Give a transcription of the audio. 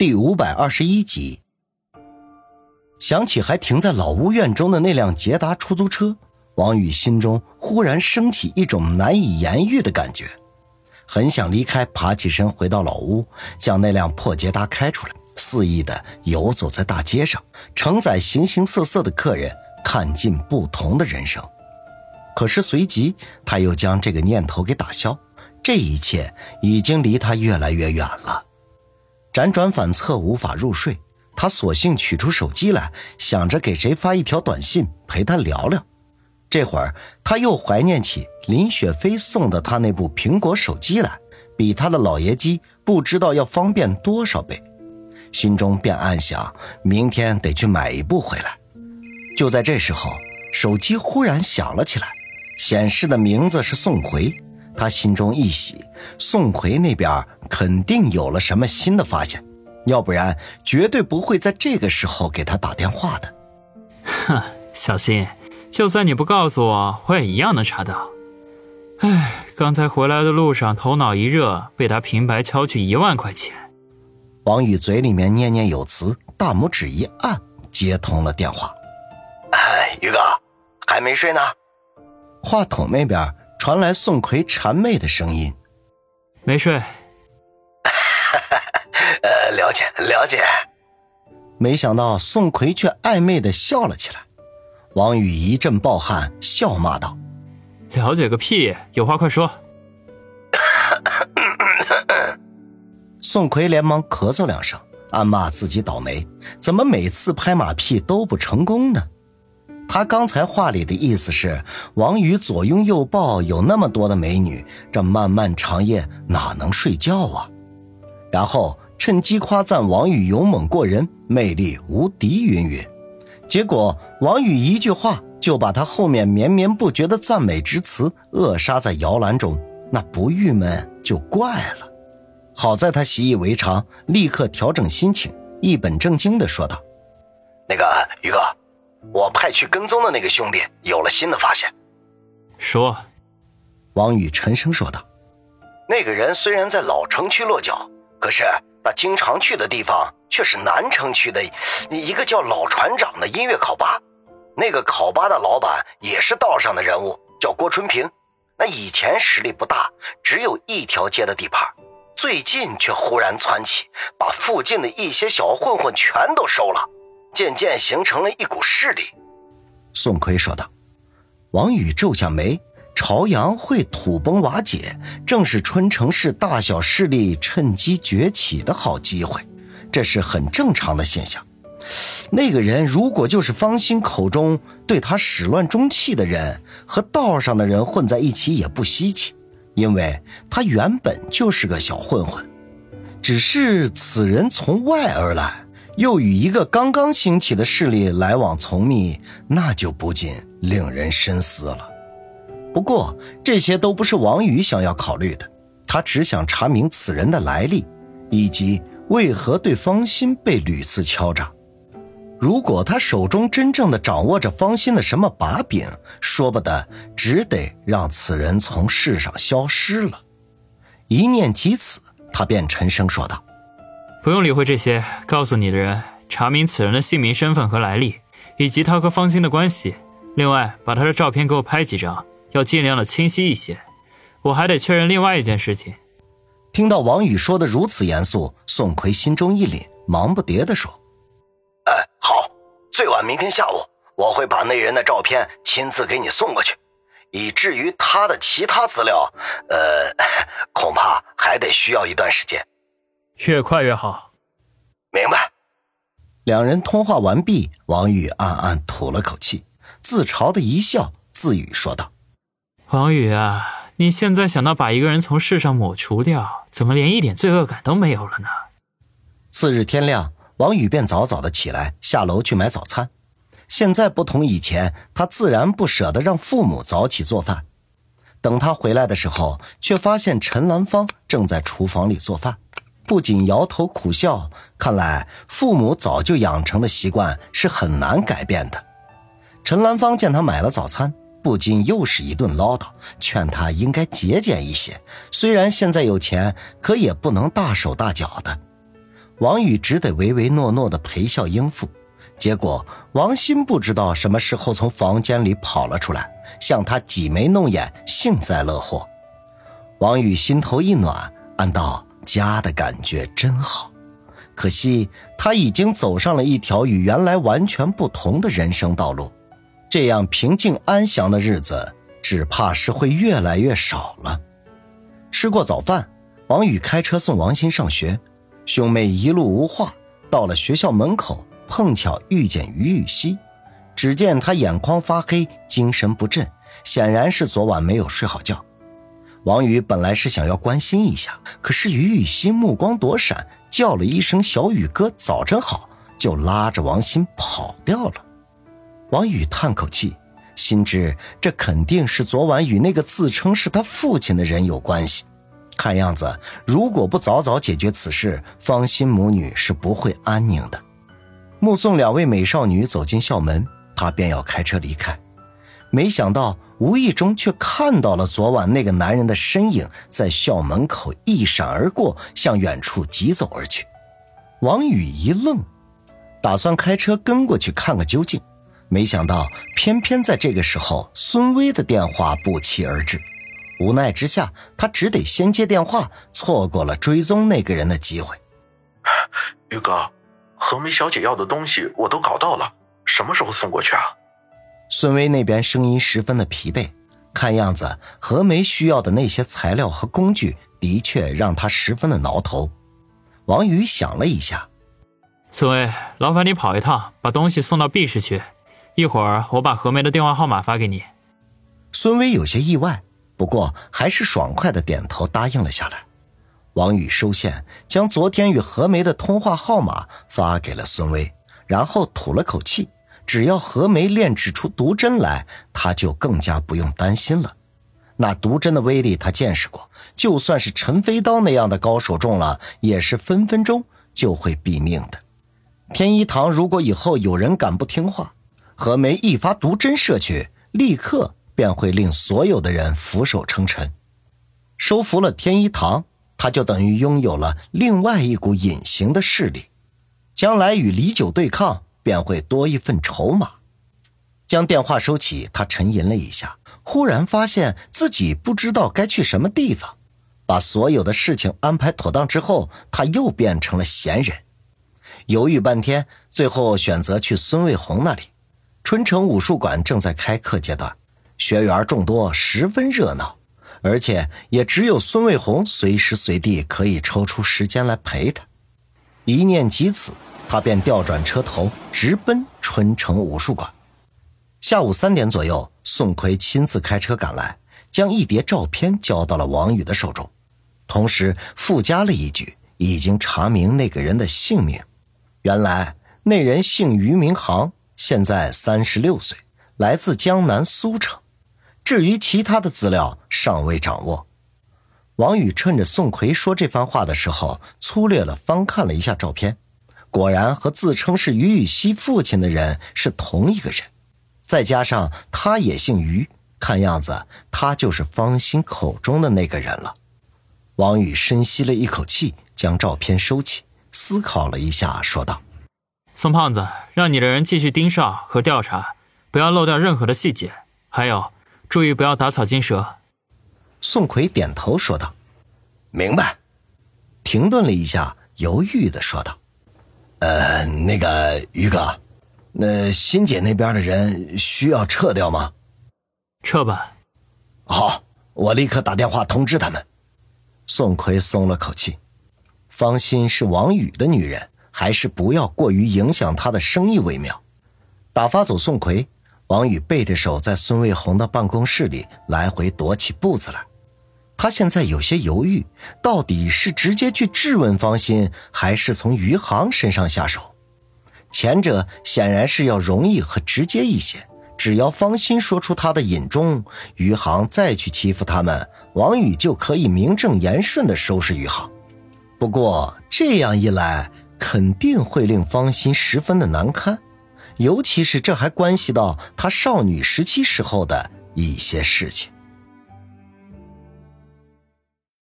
第五百二十一集。想起还停在老屋院中的那辆捷达出租车，王宇心中忽然升起一种难以言喻的感觉，很想离开，爬起身回到老屋，将那辆破捷达开出来，肆意的游走在大街上，承载形形色色的客人，看尽不同的人生。可是随即他又将这个念头给打消，这一切已经离他越来越远了。辗转反侧，无法入睡，他索性取出手机来，想着给谁发一条短信陪他聊聊。这会儿他又怀念起林雪飞送的他那部苹果手机来，比他的老爷机不知道要方便多少倍，心中便暗想，明天得去买一部回来。就在这时候，手机忽然响了起来。显示的名字是宋奎，他心中一喜，宋奎那边肯定有了什么新的发现，要不然绝对不会在这个时候给他打电话的。哼，小新，就算你不告诉我，我也一样能查到。哎，刚才回来的路上头脑一热，被他平白敲去一万块钱。王宇嘴里面念念有词，大拇指一按，接通了电话。哎，宇哥，还没睡呢？话筒那边传来宋奎谄媚的声音：“没睡。”呃，了解了解。没想到宋奎却暧昧的笑了起来。王宇一阵暴汗，笑骂道：“了解个屁！有话快说。”宋奎连忙咳嗽两声，暗骂自己倒霉，怎么每次拍马屁都不成功呢？他刚才话里的意思是，王宇左拥右抱，有那么多的美女，这漫漫长夜哪能睡觉啊？然后趁机夸赞王宇勇猛过人，魅力无敌，云云。结果王宇一句话就把他后面绵绵不绝的赞美之词扼杀在摇篮中，那不郁闷就怪了。好在他习以为常，立刻调整心情，一本正经的说道：“那个于哥。”我派去跟踪的那个兄弟有了新的发现。说，王宇沉声说道：“那个人虽然在老城区落脚，可是他经常去的地方却是南城区的一个叫老船长的音乐烤吧。那个烤吧的老板也是道上的人物，叫郭春平。那以前实力不大，只有一条街的地盘，最近却忽然窜起，把附近的一些小混混全都收了。”渐渐形成了一股势力，宋奎说道。王宇皱下眉，朝阳会土崩瓦解，正是春城市大小势力趁机崛起的好机会，这是很正常的现象。那个人如果就是方心口中对他始乱终弃的人，和道上的人混在一起也不稀奇，因为他原本就是个小混混，只是此人从外而来。又与一个刚刚兴起的势力来往从密，那就不禁令人深思了。不过这些都不是王宇想要考虑的，他只想查明此人的来历，以及为何对方心被屡次敲诈。如果他手中真正的掌握着方心的什么把柄，说不得只得让此人从世上消失了。一念及此，他便沉声说道。不用理会这些，告诉你的人查明此人的姓名、身份和来历，以及他和方心的关系。另外，把他的照片给我拍几张，要尽量的清晰一些。我还得确认另外一件事情。听到王宇说的如此严肃，宋奎心中一凛，忙不迭地说：“哎，好，最晚明天下午，我会把那人的照片亲自给你送过去。以至于他的其他资料，呃，恐怕还得需要一段时间。”越快越好，明白。两人通话完毕，王宇暗暗吐了口气，自嘲的一笑，自语说道：“王宇啊，你现在想到把一个人从世上抹除掉，怎么连一点罪恶感都没有了呢？”次日天亮，王宇便早早的起来下楼去买早餐。现在不同以前，他自然不舍得让父母早起做饭。等他回来的时候，却发现陈兰芳正在厨房里做饭。不仅摇头苦笑，看来父母早就养成的习惯是很难改变的。陈兰芳见他买了早餐，不禁又是一顿唠叨，劝他应该节俭一些。虽然现在有钱，可也不能大手大脚的。王宇只得唯唯诺诺的陪笑应付。结果王鑫不知道什么时候从房间里跑了出来，向他挤眉弄眼，幸灾乐祸。王宇心头一暖，暗道家的感觉真好。可惜他已经走上了一条与原来完全不同的人生道路，这样平静安详的日子，只怕是会越来越少了。吃过早饭，王宇开车送王鑫上学，兄妹一路无话，到了学校门口。碰巧遇见于雨溪，只见他眼眶发黑，精神不振，显然是昨晚没有睡好觉。王宇本来是想要关心一下，可是于雨欣目光躲闪，叫了一声“小雨哥，早晨好”，就拉着王鑫跑掉了。王宇叹口气，心知这肯定是昨晚与那个自称是他父亲的人有关系。看样子，如果不早早解决此事，方心母女是不会安宁的。目送两位美少女走进校门，他便要开车离开，没想到无意中却看到了昨晚那个男人的身影在校门口一闪而过，向远处疾走而去。王宇一愣，打算开车跟过去看个究竟，没想到偏偏在这个时候，孙威的电话不期而至。无奈之下，他只得先接电话，错过了追踪那个人的机会。宇哥。何梅小姐要的东西我都搞到了，什么时候送过去啊？孙威那边声音十分的疲惫，看样子何梅需要的那些材料和工具的确让他十分的挠头。王宇想了一下，孙威，劳烦你跑一趟，把东西送到 B 市去，一会儿我把何梅的电话号码发给你。孙威有些意外，不过还是爽快的点头答应了下来。王宇收线，将昨天与何梅的通话号码发给了孙威，然后吐了口气：只要何梅炼制出毒针来，他就更加不用担心了。那毒针的威力他见识过，就算是陈飞刀那样的高手中了，也是分分钟就会毙命的。天一堂如果以后有人敢不听话，何梅一发毒针射去，立刻便会令所有的人俯首称臣。收服了天一堂。他就等于拥有了另外一股隐形的势力，将来与李九对抗便会多一份筹码。将电话收起，他沉吟了一下，忽然发现自己不知道该去什么地方。把所有的事情安排妥当之后，他又变成了闲人。犹豫半天，最后选择去孙卫红那里。春城武术馆正在开课阶段，学员众多，十分热闹。而且也只有孙卫红随时随地可以抽出时间来陪他。一念及此，他便调转车头，直奔春城武术馆。下午三点左右，宋奎亲自开车赶来，将一叠照片交到了王宇的手中，同时附加了一句：“已经查明那个人的姓名。原来那人姓于，名航，现在三十六岁，来自江南苏城。”至于其他的资料尚未掌握，王宇趁着宋奎说这番话的时候，粗略了翻看了一下照片，果然和自称是于雨溪父亲的人是同一个人，再加上他也姓于，看样子他就是方心口中的那个人了。王宇深吸了一口气，将照片收起，思考了一下，说道：“宋胖子，让你的人继续盯梢和调查，不要漏掉任何的细节，还有。”注意不要打草惊蛇。宋奎点头说道：“明白。”停顿了一下，犹豫的说道：“呃，那个于哥，那欣姐那边的人需要撤掉吗？”“撤吧。”“好，我立刻打电话通知他们。”宋奎松了口气。方心是王宇的女人，还是不要过于影响他的生意为妙。打发走宋奎。王宇背着手在孙卫红的办公室里来回踱起步子来，他现在有些犹豫，到底是直接去质问方心，还是从余杭身上下手？前者显然是要容易和直接一些，只要方心说出他的隐衷，余杭再去欺负他们，王宇就可以名正言顺地收拾余杭。不过这样一来，肯定会令方心十分的难堪。尤其是这还关系到她少女时期时候的一些事情。